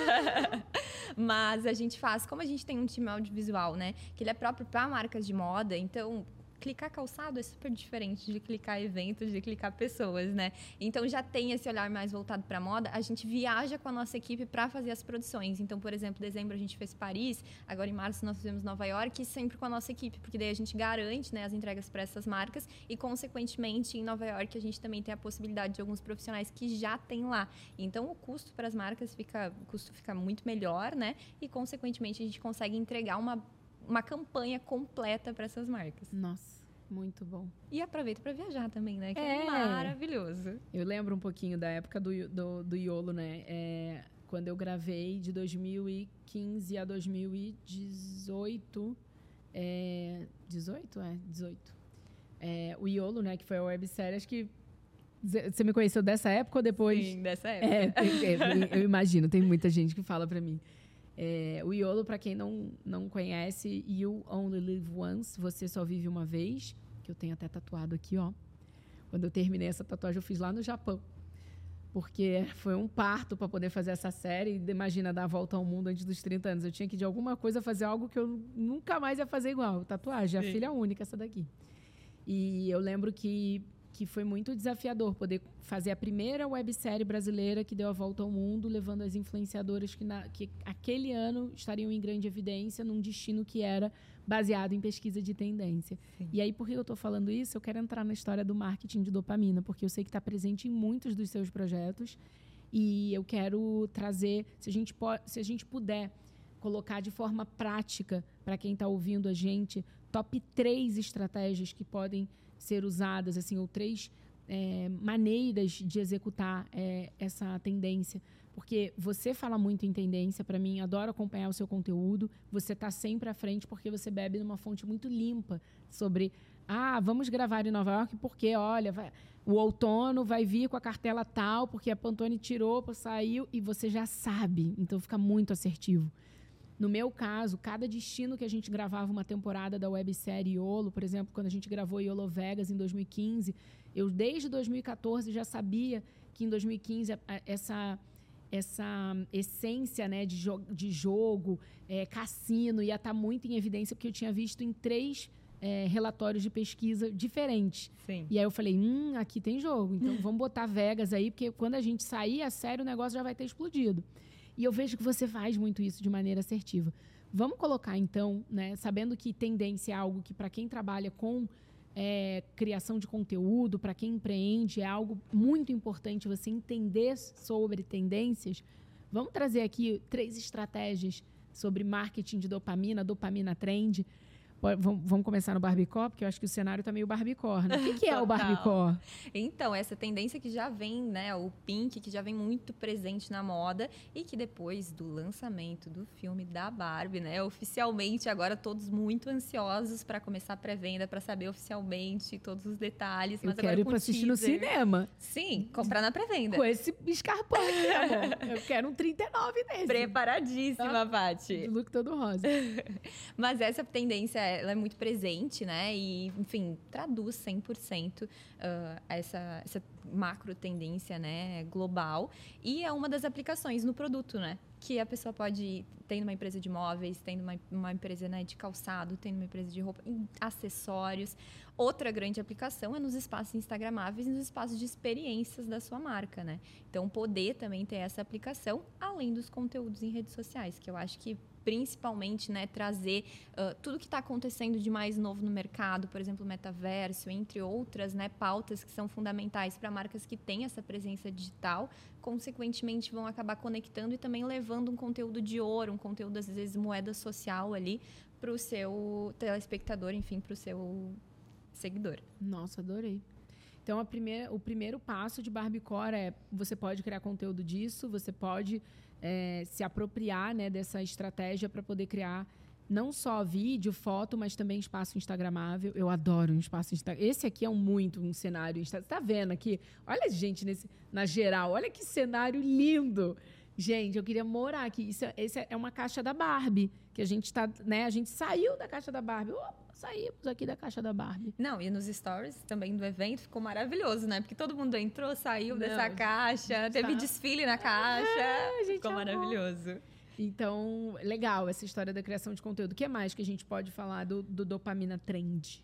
S1: mas a gente faz, como a gente tem um time audiovisual, né? Que ele é próprio para marcas de moda, então clicar calçado é super diferente de clicar eventos, de clicar pessoas, né? Então já tem esse olhar mais voltado para moda. A gente viaja com a nossa equipe para fazer as produções. Então, por exemplo, em dezembro a gente fez Paris, agora em março nós fizemos Nova York, sempre com a nossa equipe, porque daí a gente garante, né, as entregas para essas marcas e consequentemente em Nova York a gente também tem a possibilidade de alguns profissionais que já tem lá. Então, o custo para as marcas fica, o custo fica muito melhor, né? E consequentemente a gente consegue entregar uma uma campanha completa para essas marcas.
S2: Nossa. Muito bom.
S1: E aproveita para viajar também, né? Que é. é. maravilhoso.
S2: Eu lembro um pouquinho da época do, do, do Iolo, né? É, quando eu gravei de 2015 a 2018. É, 18? É, 18. É, o Iolo, né? Que foi a websérie, acho que você me conheceu dessa época ou depois?
S1: Sim, dessa época. É,
S2: eu imagino, tem muita gente que fala para mim. É, o YOLO, para quem não, não conhece, You Only Live Once, você só vive uma vez, que eu tenho até tatuado aqui, ó. Quando eu terminei essa tatuagem, eu fiz lá no Japão. Porque foi um parto para poder fazer essa série. Imagina dar a volta ao mundo antes dos 30 anos. Eu tinha que, de alguma coisa, fazer algo que eu nunca mais ia fazer igual. Tatuagem, Sim. a filha única, essa daqui. E eu lembro que que foi muito desafiador poder fazer a primeira websérie brasileira que deu a volta ao mundo, levando as influenciadoras que, na, que aquele ano estariam em grande evidência num destino que era baseado em pesquisa de tendência. Sim. E aí, por que eu estou falando isso? Eu quero entrar na história do marketing de dopamina, porque eu sei que está presente em muitos dos seus projetos e eu quero trazer, se a gente, se a gente puder colocar de forma prática para quem está ouvindo a gente, top três estratégias que podem ser usadas, assim, ou três é, maneiras de executar é, essa tendência. Porque você fala muito em tendência, para mim, adoro acompanhar o seu conteúdo. Você está sempre à frente porque você bebe numa fonte muito limpa sobre. Ah, vamos gravar em Nova York porque, olha, vai, o outono vai vir com a cartela tal, porque a Pantone tirou, saiu, e você já sabe. Então fica muito assertivo. No meu caso, cada destino que a gente gravava uma temporada da websérie Iolo, por exemplo, quando a gente gravou Iolo Vegas em 2015, eu desde 2014 já sabia que em 2015 essa essa essência né, de, jo de jogo, é, cassino, ia estar tá muito em evidência, porque eu tinha visto em três é, relatórios de pesquisa diferentes.
S1: Sim.
S2: E aí eu falei, hum, aqui tem jogo, então vamos botar Vegas aí, porque quando a gente sair a sério, o negócio já vai ter explodido. E eu vejo que você faz muito isso de maneira assertiva. Vamos colocar, então, né, sabendo que tendência é algo que, para quem trabalha com é, criação de conteúdo, para quem empreende, é algo muito importante você entender sobre tendências. Vamos trazer aqui três estratégias sobre marketing de dopamina, dopamina trend, Vamos começar no Barbicó, porque eu acho que o cenário está meio Barbicó, né? O que, que é o Barbicó?
S1: Então, essa tendência que já vem, né? O pink, que já vem muito presente na moda e que depois do lançamento do filme da Barbie, né? Oficialmente, agora todos muito ansiosos para começar a pré-venda, para saber oficialmente todos os detalhes.
S2: Eu mas quero ir para assistir no cinema.
S1: Sim, comprar na pré-venda.
S2: Com esse escarpão, amor. Eu quero um 39 desse.
S1: Preparadíssima, tá? Paty.
S2: Look todo rosa.
S1: mas essa tendência é ela é muito presente, né? E, enfim, traduz 100% uh, essa, essa macro tendência, né, global. E é uma das aplicações no produto, né? Que a pessoa pode, tendo uma empresa de móveis, tendo uma, uma empresa né, de calçado, tendo uma empresa de roupa, acessórios. Outra grande aplicação é nos espaços instagramáveis e nos espaços de experiências da sua marca, né? Então, poder também ter essa aplicação, além dos conteúdos em redes sociais, que eu acho que principalmente né, trazer uh, tudo que está acontecendo de mais novo no mercado, por exemplo, metaverso, entre outras né, pautas que são fundamentais para marcas que têm essa presença digital, consequentemente vão acabar conectando e também levando um conteúdo de ouro, um conteúdo, às vezes, moeda social ali para o seu telespectador, enfim, para o seu seguidor.
S2: Nossa, adorei. Então, primeira, o primeiro passo de Barbiecore é você pode criar conteúdo disso, você pode é, se apropriar né, dessa estratégia para poder criar não só vídeo, foto, mas também espaço instagramável. Eu adoro um espaço instagramável. Esse aqui é um muito um cenário. Você está vendo aqui? Olha, gente, nesse, na geral. Olha que cenário lindo. Gente, eu queria morar aqui. Isso, esse é uma caixa da Barbie. Que a gente está, né? A gente saiu da caixa da Barbie. Opa, saímos aqui da caixa da Barbie.
S1: Não, e nos stories também do evento ficou maravilhoso, né? Porque todo mundo entrou, saiu Não, dessa caixa, teve tá... desfile na caixa. É, ficou amou. maravilhoso.
S2: Então, legal essa história da criação de conteúdo. O que mais que a gente pode falar do, do dopamina trend?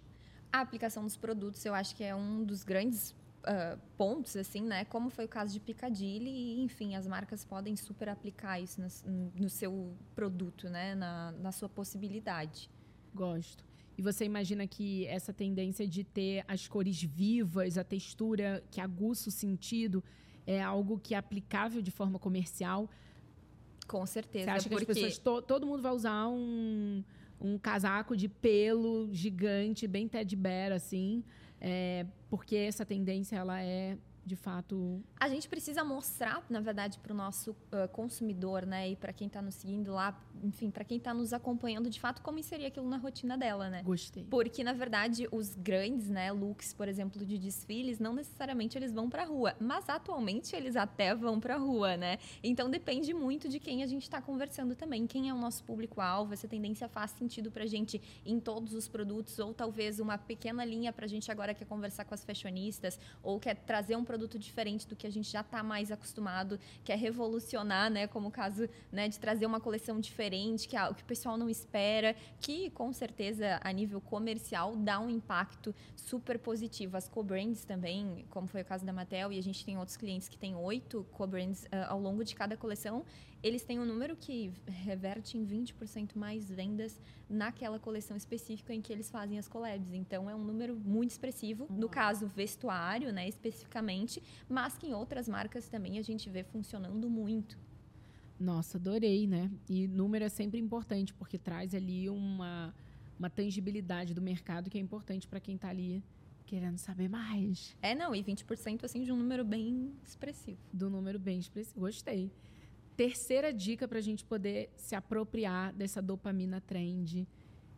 S1: A aplicação dos produtos, eu acho que é um dos grandes uh, pontos, assim, né? Como foi o caso de Piccadilly, e, enfim, as marcas podem super aplicar isso no, no seu produto, né? Na, na sua possibilidade.
S2: Gosto. E você imagina que essa tendência de ter as cores vivas, a textura que aguça o sentido, é algo que é aplicável de forma comercial?
S1: Com certeza.
S2: Você acha
S1: porque...
S2: que as pessoas, to, todo mundo vai usar um, um casaco de pelo gigante, bem Ted Bear, assim, é, porque essa tendência ela é de fato.
S1: A gente precisa mostrar, na verdade, para o nosso uh, consumidor, né, e para quem está nos seguindo lá, enfim, para quem está nos acompanhando, de fato, como inserir aquilo na rotina dela, né?
S2: Gostei.
S1: Porque, na verdade, os grandes, né, looks, por exemplo, de desfiles, não necessariamente eles vão para a rua, mas atualmente eles até vão para a rua, né? Então depende muito de quem a gente está conversando também, quem é o nosso público-alvo, essa tendência faz sentido para a gente em todos os produtos, ou talvez uma pequena linha para a gente agora quer conversar com as fashionistas, ou quer trazer um produto diferente do que a gente já está mais acostumado, que é revolucionar, né? Como o caso né, de trazer uma coleção diferente, que, é, que o pessoal não espera, que com certeza a nível comercial dá um impacto super positivo. As co-brands também, como foi o caso da Mattel, e a gente tem outros clientes que têm oito co-brands uh, ao longo de cada coleção, eles têm um número que reverte em 20% mais vendas naquela coleção específica em que eles fazem as collabs. Então é um número muito expressivo, no caso vestuário, né, especificamente, mas que em outras marcas também a gente vê funcionando muito.
S2: Nossa, adorei, né? E número é sempre importante porque traz ali uma uma tangibilidade do mercado que é importante para quem está ali querendo saber mais.
S1: É, não, e 20% assim de um número bem expressivo.
S2: Do número bem expressivo. Gostei. Terceira dica para a gente poder se apropriar dessa dopamina trend.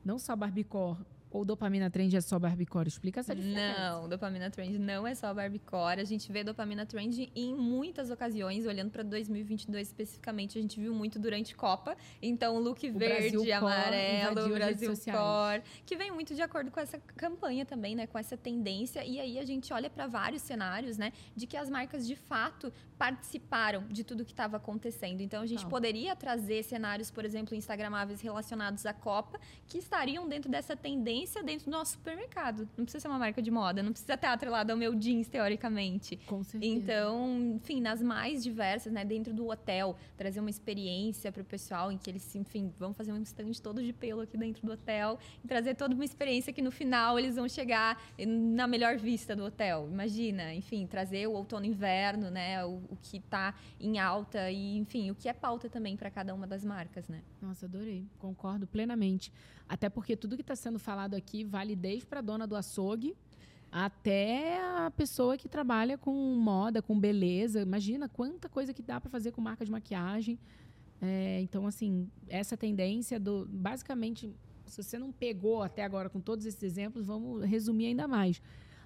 S2: Não só Barbiecore, ou dopamina trend é só Barbiecore? Explica essa diferença.
S1: Não, dopamina trend não é só Barbiecore. A gente vê dopamina trend em muitas ocasiões, olhando para 2022 especificamente, a gente viu muito durante Copa. Então, look o verde, Brasil amarelo, Brasil Core, que vem muito de acordo com essa campanha também, né, com essa tendência. E aí a gente olha para vários cenários, né, de que as marcas de fato participaram de tudo que estava acontecendo. Então, a gente poderia trazer cenários, por exemplo, instagramáveis relacionados à Copa, que estariam dentro dessa tendência tendência dentro do nosso supermercado. Não precisa ser uma marca de moda, não precisa estar atrelado ao meu jeans, teoricamente.
S2: Com certeza.
S1: Então, enfim, nas mais diversas, né? Dentro do hotel, trazer uma experiência para o pessoal em que eles, enfim, vão fazer um stand todo de pelo aqui dentro do hotel e trazer toda uma experiência que no final eles vão chegar na melhor vista do hotel. Imagina, enfim, trazer o outono e inverno, né? O, o que está em alta e, enfim, o que é pauta também para cada uma das marcas, né?
S2: Nossa, adorei. Concordo plenamente. Até porque tudo que está sendo falado aqui vale desde para a dona do açougue até a pessoa que trabalha com moda, com beleza. Imagina quanta coisa que dá para fazer com marca de maquiagem. É, então, assim, essa tendência do. Basicamente, se você não pegou até agora com todos esses exemplos, vamos resumir ainda mais.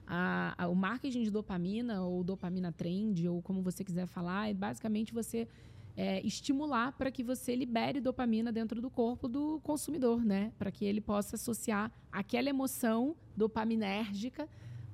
S2: A, a, o marketing de dopamina, ou dopamina trend, ou como você quiser falar, é basicamente você é, estimular para que você libere dopamina dentro do corpo do consumidor, né? Para que ele possa associar aquela emoção dopaminérgica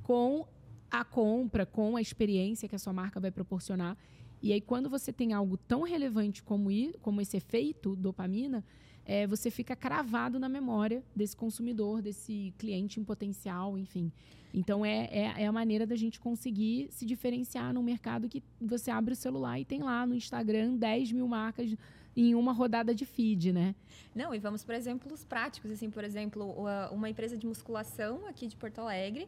S2: com a compra, com a experiência que a sua marca vai proporcionar. E aí, quando você tem algo tão relevante como, como esse efeito dopamina, é, você fica cravado na memória desse consumidor, desse cliente em potencial, enfim. Então, é, é, é, a maneira da gente conseguir se diferenciar no mercado que você abre o celular e tem lá no Instagram 10 mil marcas em uma rodada de feed, né?
S1: Não, e vamos por exemplos práticos, assim, por exemplo, uma empresa de musculação aqui de Porto Alegre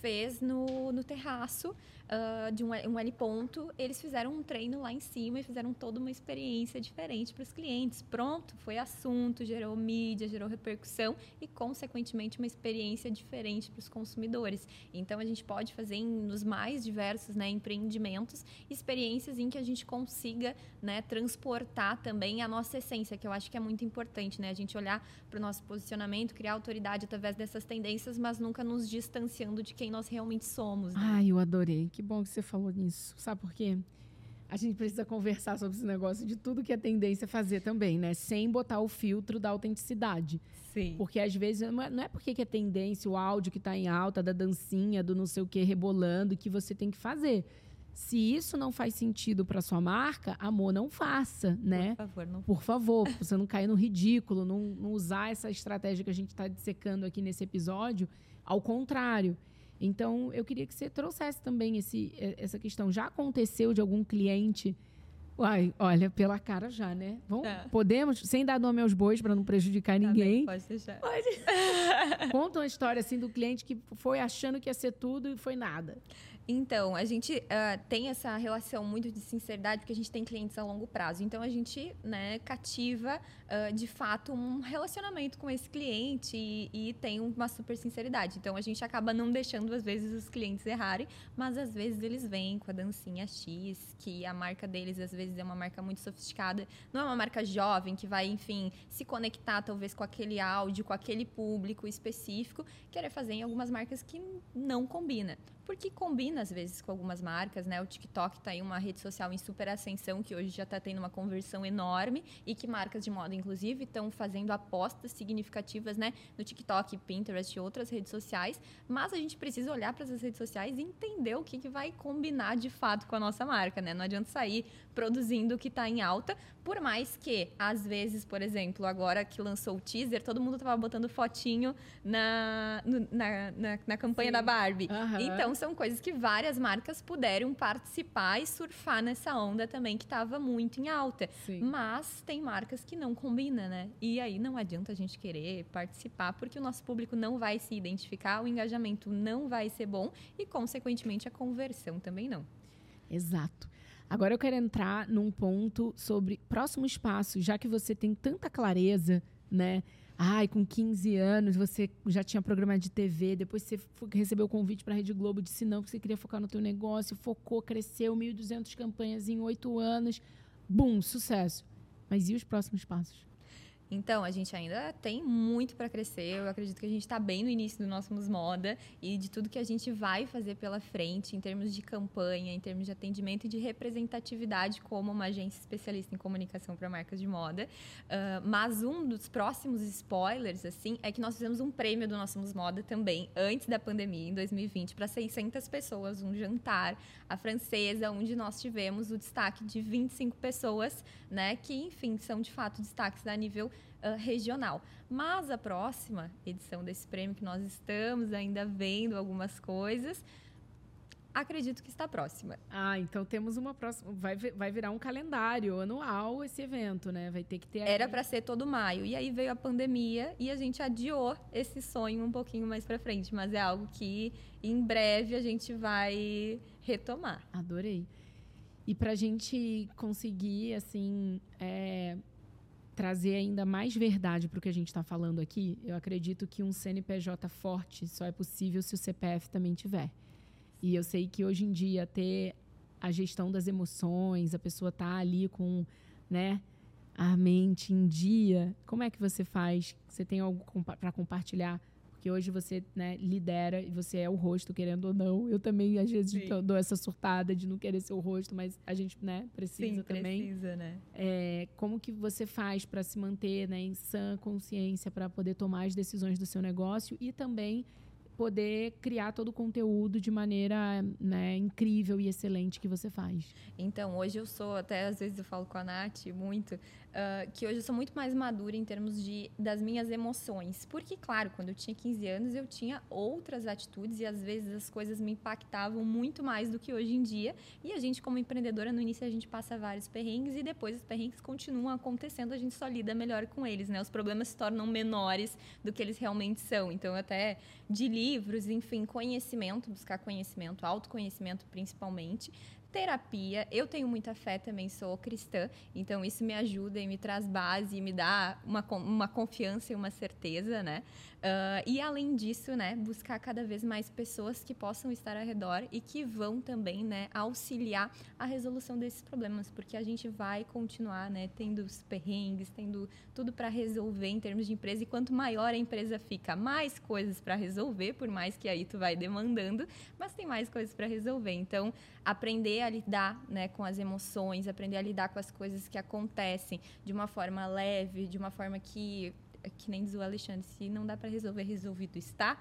S1: fez no, no terraço uh, de um, um L ponto, eles fizeram um treino lá em cima e fizeram toda uma experiência diferente para os clientes. Pronto, foi assunto, gerou mídia, gerou repercussão e, consequentemente, uma experiência diferente para os consumidores. Então, a gente pode fazer em, nos mais diversos né, empreendimentos experiências em que a gente consiga né, transportar também a nossa essência, que eu acho que é muito importante, né? A gente olhar para o nosso posicionamento, criar autoridade através dessas tendências, mas nunca nos distanciando de quem nós realmente somos. Né?
S2: Ai, eu adorei. Que que bom que você falou nisso. Sabe por quê? A gente precisa conversar sobre esse negócio de tudo que é tendência a fazer também, né? Sem botar o filtro da autenticidade.
S1: Sim.
S2: Porque às vezes não é, não é porque que é tendência o áudio que está em alta, da dancinha, do não sei o que rebolando, que você tem que fazer. Se isso não faz sentido para sua marca, amor, não faça, né?
S1: Por favor, não.
S2: Por favor, você não cair no ridículo, não, não usar essa estratégia que a gente está dissecando aqui nesse episódio ao contrário. Então, eu queria que você trouxesse também esse, essa questão. Já aconteceu de algum cliente Uai, olha, pela cara já, né? Vamos, tá. Podemos, sem dar nome aos bois para não prejudicar tá ninguém. Bem,
S1: pode deixar.
S2: Pode. Conta uma história assim do cliente que foi achando que ia ser tudo e foi nada.
S1: Então, a gente uh, tem essa relação muito de sinceridade, porque a gente tem clientes a longo prazo. Então, a gente né, cativa, uh, de fato, um relacionamento com esse cliente e, e, tem uma super sinceridade. Então, a gente acaba não deixando, às vezes, os clientes errarem, mas às vezes eles vêm com a dancinha X, que a marca deles, às vezes, é uma marca muito sofisticada. Não é uma marca jovem que vai, enfim, se conectar, talvez, com aquele áudio, com aquele público específico, querer fazer em algumas marcas que não combina porque combina às vezes com algumas marcas, né? O TikTok está aí uma rede social em super ascensão que hoje já está tendo uma conversão enorme e que marcas de moda, inclusive, estão fazendo apostas significativas, né? No TikTok, Pinterest e outras redes sociais. Mas a gente precisa olhar para essas redes sociais e entender o que, que vai combinar de fato com a nossa marca, né? Não adianta sair produzindo o que está em alta, por mais que, às vezes, por exemplo, agora que lançou o teaser, todo mundo estava botando fotinho na, na, na, na campanha Sim. da Barbie. Uhum. Então, são coisas que várias marcas puderam participar e surfar nessa onda também que estava muito em alta. Sim. Mas tem marcas que não combinam, né? E aí não adianta a gente querer participar, porque o nosso público não vai se identificar, o engajamento não vai ser bom e, consequentemente, a conversão também não.
S2: Exato. Agora eu quero entrar num ponto sobre próximos passos, já que você tem tanta clareza, né? Ai, com 15 anos você já tinha programa de TV, depois você recebeu o convite para a Rede Globo, disse não, que você queria focar no teu negócio, focou, cresceu, 1.200 campanhas em oito anos. Bum, sucesso. Mas e os próximos passos?
S1: Então, a gente ainda tem muito para crescer. Eu acredito que a gente está bem no início do nosso Moda e de tudo que a gente vai fazer pela frente em termos de campanha, em termos de atendimento e de representatividade como uma agência especialista em comunicação para marcas de moda. Uh, mas um dos próximos spoilers, assim, é que nós fizemos um prêmio do nosso Moda também, antes da pandemia, em 2020, para 600 pessoas, um jantar, a francesa, onde nós tivemos o destaque de 25 pessoas, né, que, enfim, são de fato destaques a nível uh, regional. Mas a próxima edição desse prêmio, que nós estamos ainda vendo algumas coisas, acredito que está próxima.
S2: Ah, então temos uma próxima. Vai, vai virar um calendário anual esse evento, né? Vai ter que ter.
S1: Era para ser todo maio. E aí veio a pandemia e a gente adiou esse sonho um pouquinho mais para frente. Mas é algo que em breve a gente vai retomar.
S2: Adorei. E para a gente conseguir, assim, é, trazer ainda mais verdade para o que a gente está falando aqui, eu acredito que um CNPJ forte só é possível se o CPF também tiver. E eu sei que hoje em dia ter a gestão das emoções, a pessoa tá ali com, né, a mente em dia. Como é que você faz? Você tem algo para compartilhar porque hoje você né, lidera e você é o rosto, querendo ou não. Eu também, às vezes, dou essa surtada de não querer ser o rosto, mas a gente né, precisa
S1: Sim,
S2: também.
S1: precisa, né?
S2: É, como que você faz para se manter né, em sã consciência, para poder tomar as decisões do seu negócio e também poder criar todo o conteúdo de maneira né, incrível e excelente que você faz.
S1: Então, hoje eu sou, até às vezes eu falo com a Nath muito, uh, que hoje eu sou muito mais madura em termos de, das minhas emoções. Porque, claro, quando eu tinha 15 anos, eu tinha outras atitudes e às vezes as coisas me impactavam muito mais do que hoje em dia. E a gente, como empreendedora, no início a gente passa vários perrengues e depois os perrengues continuam acontecendo, a gente só lida melhor com eles, né? Os problemas se tornam menores do que eles realmente são. Então, até de livros, enfim, conhecimento, buscar conhecimento, autoconhecimento principalmente, terapia. Eu tenho muita fé também, sou cristã, então isso me ajuda e me traz base e me dá uma, uma confiança e uma certeza, né? Uh, e além disso, né, buscar cada vez mais pessoas que possam estar ao redor e que vão também, né, auxiliar a resolução desses problemas, porque a gente vai continuar, né, tendo os perrengues, tendo tudo para resolver em termos de empresa e quanto maior a empresa fica, mais coisas para resolver, por mais que aí tu vai demandando, mas tem mais coisas para resolver. Então, aprender a lidar, né, com as emoções, aprender a lidar com as coisas que acontecem de uma forma leve, de uma forma que que nem diz o Alexandre, se não dá para resolver, resolvido está.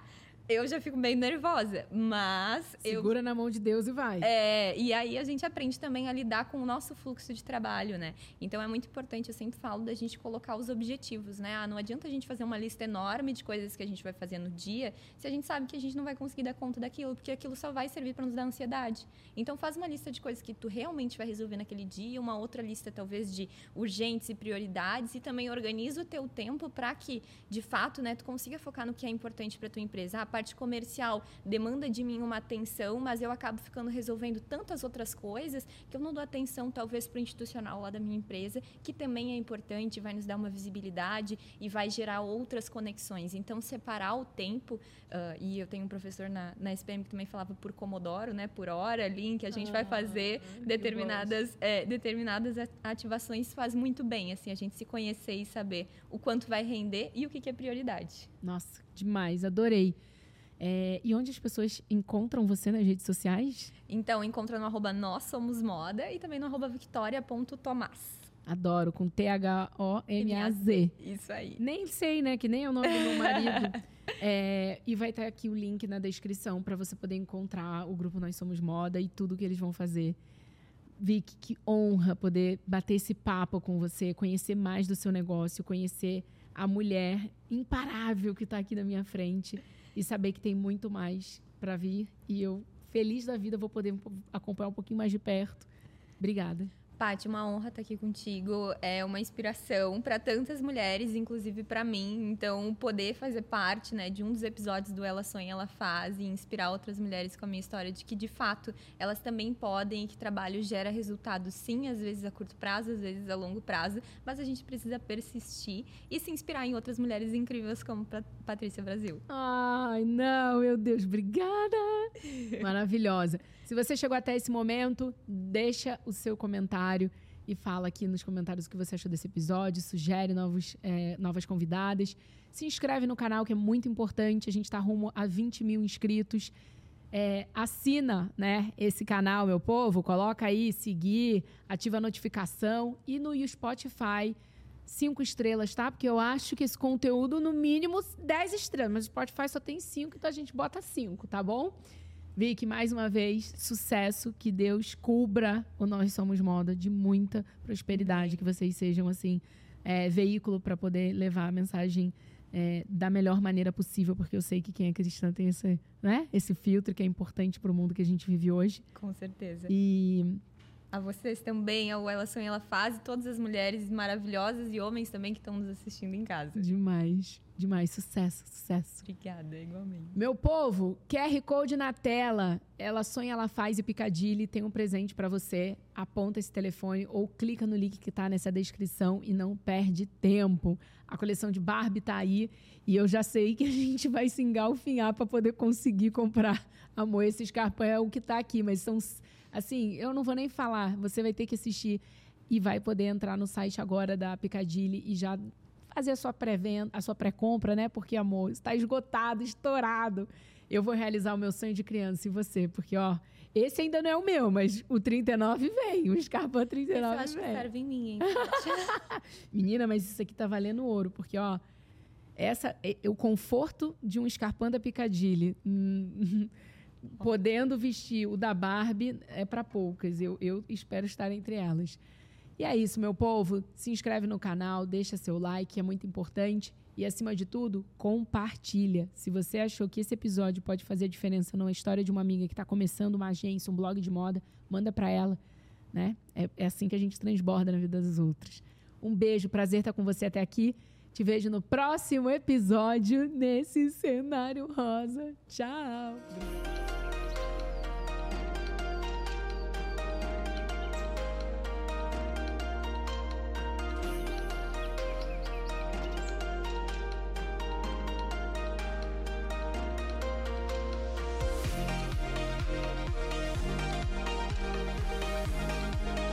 S1: Eu já fico meio nervosa, mas
S2: Segura
S1: eu...
S2: na mão de Deus e vai.
S1: É, e aí a gente aprende também a lidar com o nosso fluxo de trabalho, né? Então é muito importante, eu sempre falo da gente colocar os objetivos, né? Ah, não adianta a gente fazer uma lista enorme de coisas que a gente vai fazer no dia, se a gente sabe que a gente não vai conseguir dar conta daquilo, porque aquilo só vai servir para nos dar ansiedade. Então faz uma lista de coisas que tu realmente vai resolver naquele dia, uma outra lista talvez de urgentes e prioridades e também organiza o teu tempo para que, de fato, né, tu consiga focar no que é importante para tua empresa. A parte comercial demanda de mim uma atenção, mas eu acabo ficando resolvendo tantas outras coisas que eu não dou atenção talvez para o institucional lá da minha empresa, que também é importante, vai nos dar uma visibilidade e vai gerar outras conexões. Então separar o tempo uh, e eu tenho um professor na, na SPM que também falava por Comodoro, né, por hora ali em que a gente ah, vai fazer determinadas é, determinadas ativações faz muito bem, assim a gente se conhecer e saber o quanto vai render e o que, que é prioridade.
S2: Nossa, demais, adorei. É, e onde as pessoas encontram você nas redes sociais?
S1: Então, encontra no arroba Nós Somos Moda e também no arroba victoria.tomás.
S2: Adoro, com T-H-O-M-A-Z.
S1: Isso aí.
S2: Nem sei, né? Que nem é o nome do meu marido. É, e vai estar aqui o link na descrição para você poder encontrar o grupo Nós Somos Moda e tudo que eles vão fazer. Vic, que honra poder bater esse papo com você, conhecer mais do seu negócio, conhecer a mulher imparável que está aqui na minha frente e saber que tem muito mais para vir. E eu, feliz da vida, vou poder acompanhar um pouquinho mais de perto. Obrigada.
S1: Paty, uma honra estar aqui contigo. É uma inspiração para tantas mulheres, inclusive para mim. Então, poder fazer parte né, de um dos episódios do Ela Sonha, Ela Faz e inspirar outras mulheres com a minha história de que, de fato, elas também podem e que trabalho gera resultados, sim, às vezes a curto prazo, às vezes a longo prazo, mas a gente precisa persistir e se inspirar em outras mulheres incríveis como Patrícia Brasil.
S2: Ai, não, meu Deus, obrigada! Maravilhosa. Se você chegou até esse momento, deixa o seu comentário e fala aqui nos comentários o que você achou desse episódio, sugere novos, é, novas convidadas. Se inscreve no canal, que é muito importante. A gente está rumo a 20 mil inscritos. É, assina né, esse canal, meu povo. Coloca aí, seguir, ativa a notificação. E no Spotify, cinco estrelas, tá? Porque eu acho que esse conteúdo, no mínimo, 10 estrelas. Mas o Spotify só tem cinco, então a gente bota cinco, tá bom? Vicky, mais uma vez, sucesso, que Deus cubra o Nós Somos Moda de muita prosperidade, que vocês sejam, assim, é, veículo para poder levar a mensagem é, da melhor maneira possível, porque eu sei que quem é cristã tem esse, né, esse filtro que é importante para o mundo que a gente vive hoje.
S1: Com certeza.
S2: E
S1: a vocês também, ao Ela Sonha, Ela Faz, e todas as mulheres maravilhosas e homens também que estão nos assistindo em casa.
S2: Demais, demais. Sucesso, sucesso.
S1: Obrigada, igualmente.
S2: Meu povo, QR Code na tela. Ela Sonha, Ela Faz e Picadilly tem um presente para você. Aponta esse telefone ou clica no link que está nessa descrição e não perde tempo. A coleção de Barbie está aí e eu já sei que a gente vai se engalfinhar para poder conseguir comprar. Amor, esse escarpão é o que está aqui, mas são Assim, eu não vou nem falar. Você vai ter que assistir e vai poder entrar no site agora da Picadilly e já fazer a sua pré-venda, a sua pré-compra, né? Porque, amor, está esgotado, estourado. Eu vou realizar o meu sonho de criança e você, porque, ó, esse ainda não é o meu, mas o 39 vem, o Scarpa 39 vem. Eu
S1: acho
S2: vem.
S1: que serve em mim, hein?
S2: Menina, mas isso aqui tá valendo ouro, porque, ó, essa, é, o conforto de um escarpão da Picadilly. Podendo vestir o da Barbie é para poucas. Eu, eu espero estar entre elas. E é isso, meu povo. Se inscreve no canal, deixa seu like, é muito importante. E acima de tudo, compartilha. Se você achou que esse episódio pode fazer diferença numa história de uma amiga que está começando uma agência, um blog de moda, manda para ela. Né? É, é assim que a gente transborda na vida dos outros. Um beijo, prazer estar com você até aqui. Te vejo no próximo episódio nesse cenário rosa. Tchau!